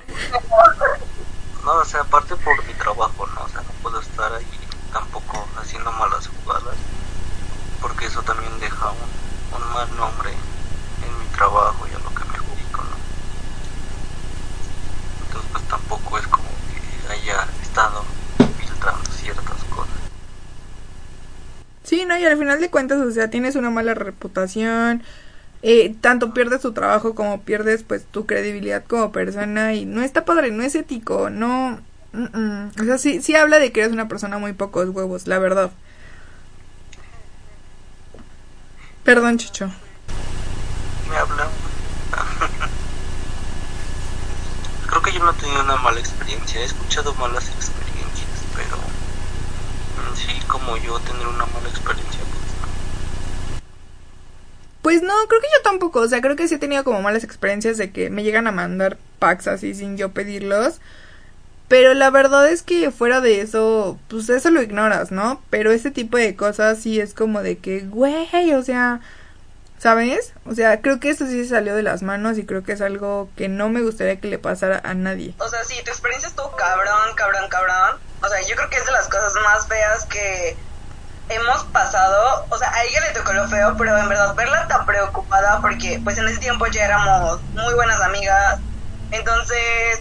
no, o sea, aparte por mi trabajo, ¿no? O sea, no puedo estar ahí tampoco haciendo malas jugadas, porque eso también deja un, un mal nombre en mi trabajo y a lo que me dedico, ¿no? Entonces, pues tampoco es como que haya estado filtrando ciertas cosas. Sí, no, y al final de cuentas, o sea, tienes una mala reputación, eh, tanto pierdes tu trabajo como pierdes pues tu credibilidad como persona y no está padre, no es ético, no, mm, mm. o sea, sí, sí habla de que eres una persona muy pocos huevos, la verdad. Perdón, Chucho. me hablan. Creo que yo no he tenido una mala experiencia, he escuchado malas experiencias, pero en sí como yo tener una mala experiencia. Pues no, creo que yo tampoco, o sea, creo que sí he tenido como malas experiencias de que me llegan a mandar packs así sin yo pedirlos. Pero la verdad es que fuera de eso, pues eso lo ignoras, ¿no? Pero ese tipo de cosas sí es como de que, güey, o sea, ¿sabes? O sea, creo que eso sí se salió de las manos y creo que es algo que no me gustaría que le pasara a nadie. o sea, sí, tu experiencia estuvo cabrón, cabrón, cabrón. O sea, yo creo que es de las cosas más feas que hemos pasado. O sea, a ella le tocó lo feo, pero en verdad verla tan preocupada porque pues en ese tiempo ya éramos muy buenas amigas. Entonces,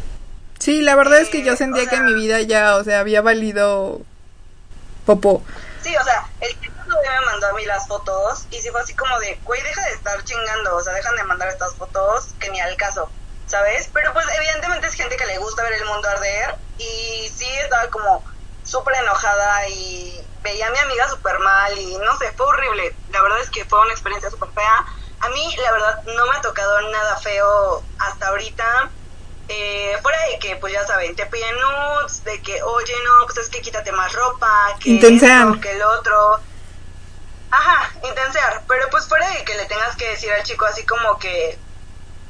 Sí, la verdad es que yo Eh, sentía o que mi vida ya, o sea, había valido popó. Sí, o sea, el tipo me mandó a mí las fotos y sí fue así como de, güey, deja de estar chingando, o sea, dejan de mandar estas fotos que ni al caso, ¿sabes? Pero pues evidentemente es gente que le gusta ver el mundo arder y sí estaba como súper enojada y veía a mi amiga súper mal y no sé, fue horrible. La verdad es que fue una experiencia súper fea. a mí la verdad no me ha tocado nada feo hasta ahorita. Eh, fuera de que, pues ya saben, te piden nudes, de que, oye, no, pues es que quítate más ropa, que Intensean. que el otro. Ajá, intensear. Pero pues fuera de que le tengas que decir al chico así como que,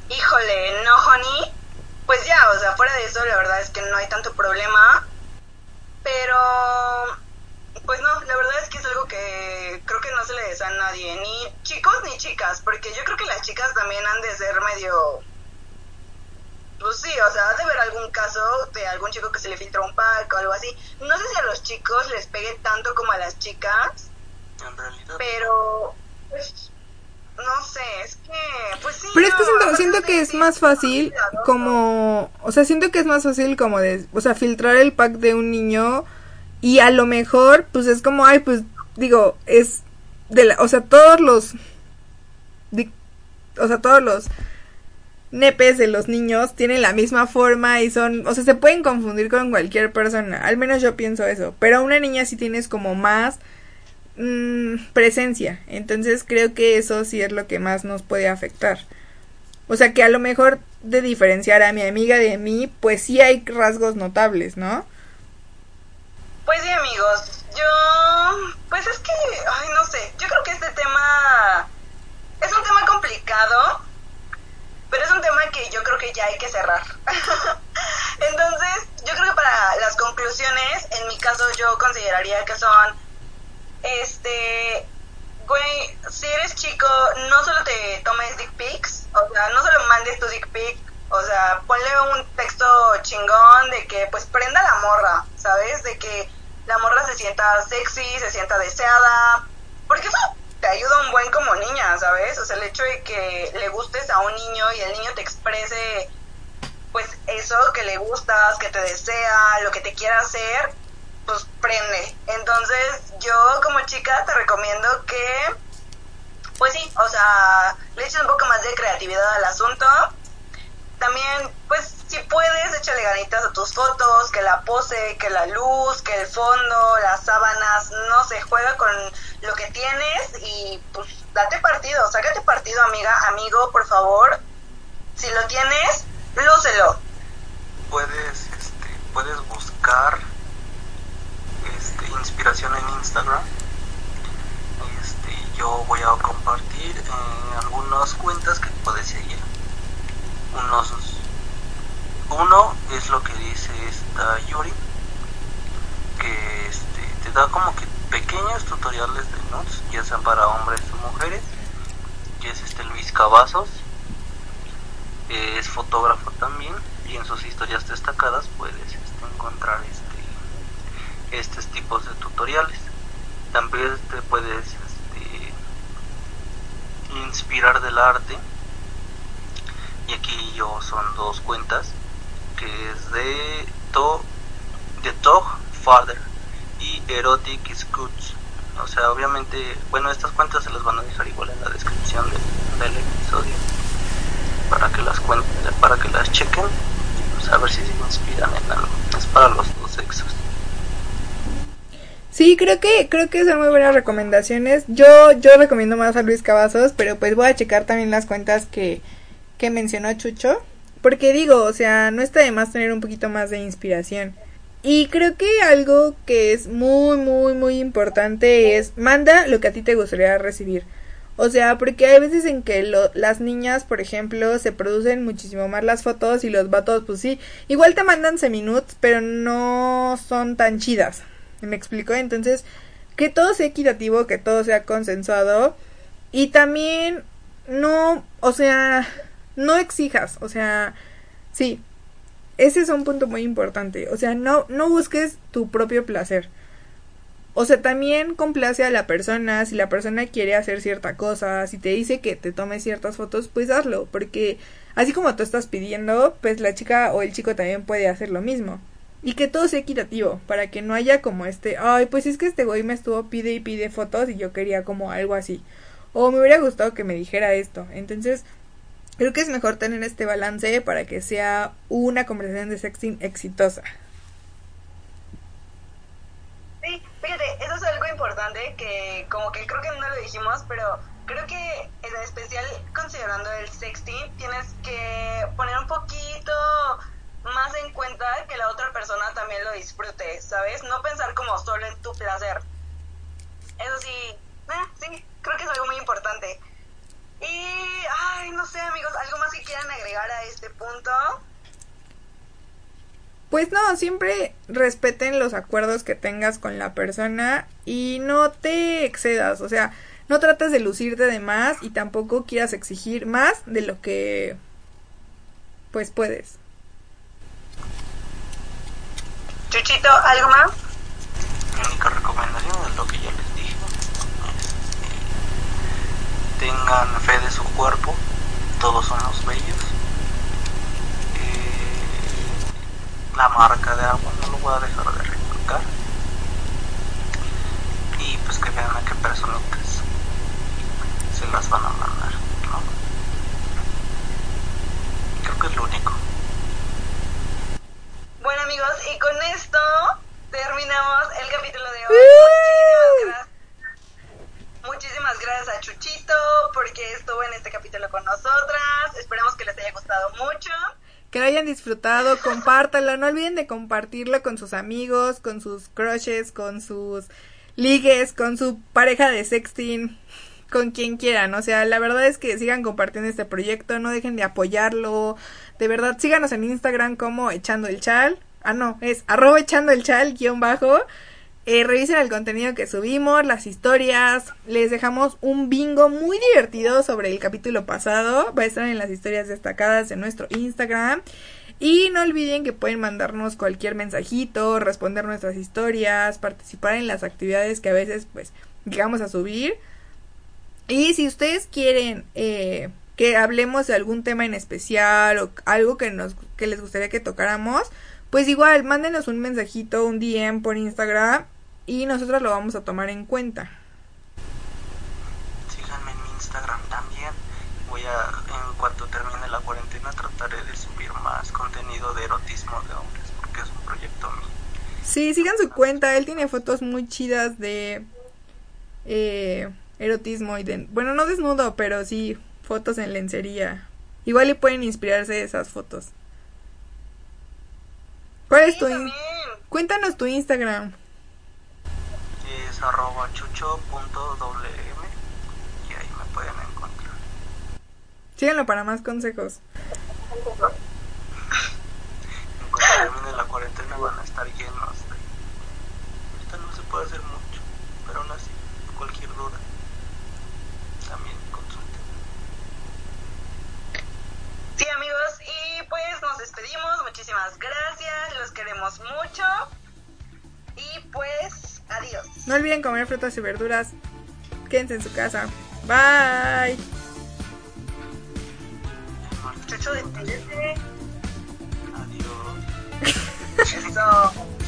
híjole, no, honey, pues ya, o sea, fuera de eso, la verdad es que no hay tanto problema. Pero, pues no, la verdad es que es algo que a nadie, ni chicos ni chicas, porque yo creo que las chicas también han de ser medio... Pues sí, o sea, ha de haber algún caso de algún chico que se le filtró un pack o algo así. No sé si a los chicos les pegue tanto como a las chicas, En realidad, pero pues, no sé, es que pues sí. Pero es que siento, siento que es más fácil como, o sea, siento que es más fácil como de, o sea, filtrar el pack de un niño y a lo mejor, pues es como, ay, pues digo, es de la, o sea, todos los, o sea, todos los nepes de los niños tienen la misma forma y son, o sea, se pueden confundir con cualquier persona, al menos yo pienso eso, pero una niña sí tienes como más mm, presencia, entonces creo que eso sí es lo que más nos puede afectar. O sea, que a lo mejor de diferenciar a mi amiga de mí, pues sí hay rasgos notables, ¿no? Pues sí, amigos, yo, pues es que, ay, no sé, yo creo que este tema es un tema complicado, pero es un tema que yo creo que ya hay que cerrar. Entonces, yo creo que para las conclusiones, en mi caso yo consideraría que son, este, güey, si eres chico, no solo te tomes dick pics, o sea, no solo mandes tu dick pic, o sea, ponle un texto chingón de que pues prenda la morra, ¿sabes? De que la morra se sienta sexy, se sienta deseada, porque eso te ayuda un buen como niña, ¿sabes? O sea, el hecho de que le gustes a un niño y el niño te exprese pues eso, que le gustas, que te desea, lo que te quiera hacer, pues prende. Entonces, yo como chica te recomiendo que, pues sí, o sea, le eches un poco más de creatividad al asunto. También, pues, si puedes, échale ganitas a tus fotos, que la pose, que la luz, que el fondo, las sábanas, no se juega con lo que tienes y pues date partido, sácate partido, amiga, amigo, por favor. Si lo tienes, lúcelo. puedes, este, puedes buscar este, inspiración en Instagram. Este, yo voy a compartir eh, algunas cuentas que puedes seguir. Unos, uno es lo que dice esta Yuri, que este, te da como que pequeños tutoriales de nudes, ya sean para hombres o mujeres. Y es este Luis Cavazos, es fotógrafo también y en sus historias destacadas puedes este, encontrar este, estos tipos de tutoriales. También te puedes este, inspirar del arte y aquí yo son dos cuentas que es de To de Tog Father y Erotic Scoots. O sea, obviamente, bueno, estas cuentas se las van a dejar igual en la descripción del, episodio para que las cuenten, para que las chequen pues a ver si se inspiran en algo. Es para los dos sexos. Sí, creo que creo que son muy buenas recomendaciones. Yo yo recomiendo más a Luis Cavazos, pero pues voy a checar también las cuentas que que mencionó Chucho, porque digo, o sea, no está de más tener un poquito más de inspiración. Y creo que algo que es muy muy muy importante es manda lo que a ti te gustaría recibir. O sea, porque hay veces en que lo, las niñas, por ejemplo, se producen muchísimo más las fotos y los vatos, pues sí, igual te mandan seminudes, pero no son tan chidas. ¿Me explico? Entonces, que todo sea equitativo, que todo sea consensuado y también no, o sea, no exijas, o sea, sí, ese es un punto muy importante, o sea, no, no busques tu propio placer. O sea, también complace a la persona, si la persona quiere hacer cierta cosa, si te dice que te tomes ciertas fotos, pues hazlo, porque así como tú estás pidiendo, pues la chica o el chico también puede hacer lo mismo. Y que todo sea equitativo, para que no haya como este, ay, pues es que este güey me estuvo pide y pide fotos y yo quería como algo así. O me hubiera gustado que me dijera esto. Entonces, creo que es mejor tener este balance para que sea una conversación de sexting exitosa. Sí, fíjate, eso es algo importante que como que creo que no lo dijimos, pero creo que en especial considerando el sexting, tienes que poner un poquito más en cuenta que la otra persona también lo disfrute, ¿sabes? No pensar como solo en tu placer. Eso sí, eh, sí, creo que es algo muy importante. Y, ay, no sé, amigos, ¿algo más que quieran agregar a este punto? Pues no, siempre respeten los acuerdos que tengas con la persona y no te excedas, o sea, no trates de lucirte de más y tampoco quieras exigir más de lo que pues puedes. Chuchito, ¿algo más? Mi única recomendación es lo que ya les dije. Es, eh, tengan fe de su cuerpo, todos somos bellos. Eh, la marca de agua no lo voy a dejar de recalcar. Y pues que vean a qué personitas se las van a mandar, ¿no? Creo que es lo único. Bueno amigos, y con esto terminamos el capítulo de hoy. Muchísimas gracias. Muchísimas gracias a Chuchito porque estuvo en este capítulo con nosotras. Esperemos que les haya gustado mucho. Que lo hayan disfrutado, compártalo, no olviden de compartirlo con sus amigos, con sus crushes, con sus ligues, con su pareja de sexting, con quien quieran. O sea, la verdad es que sigan compartiendo este proyecto, no dejen de apoyarlo. De verdad, síganos en Instagram como echando el chal. Ah, no, es arroba echando el chal, guion bajo. Eh, revisen el contenido que subimos, las historias. Les dejamos un bingo muy divertido sobre el capítulo pasado. Va a estar en las historias destacadas de nuestro Instagram. Y no olviden que pueden mandarnos cualquier mensajito, responder nuestras historias, participar en las actividades que a veces pues llegamos a subir. Y si ustedes quieren eh, que hablemos de algún tema en especial o algo que nos que les gustaría que tocáramos, pues igual mándenos un mensajito, un DM por Instagram y nosotros lo vamos a tomar en cuenta. Síganme en mi Instagram también. Voy a, en cuanto termine la cuarentena, trataré de subir más contenido de erotismo de hombres, porque es un proyecto mío. Sí, sigan su cuenta, él tiene fotos muy chidas de eh, erotismo y de, bueno, no desnudo, pero sí fotos en lencería. Igual le pueden inspirarse de esas fotos. ¿Cuál es Sí, tu in- también. Cuéntanos tu Instagram. Es arroba chucho.wm y ahí me pueden encontrar. Síganlo para más consejos. En cuanto termine la cuarentena van a estar llenos de... Ahorita no se puede hacer mucho, pero aún así, cualquier duda, también consulten. Sí, amigos, y pues nos despedimos. Muchísimas gracias, los queremos mucho. Y pues, adiós. No olviden comer frutas y verduras. Quédense en su casa. Bye. Despídete. Adiós. Eso.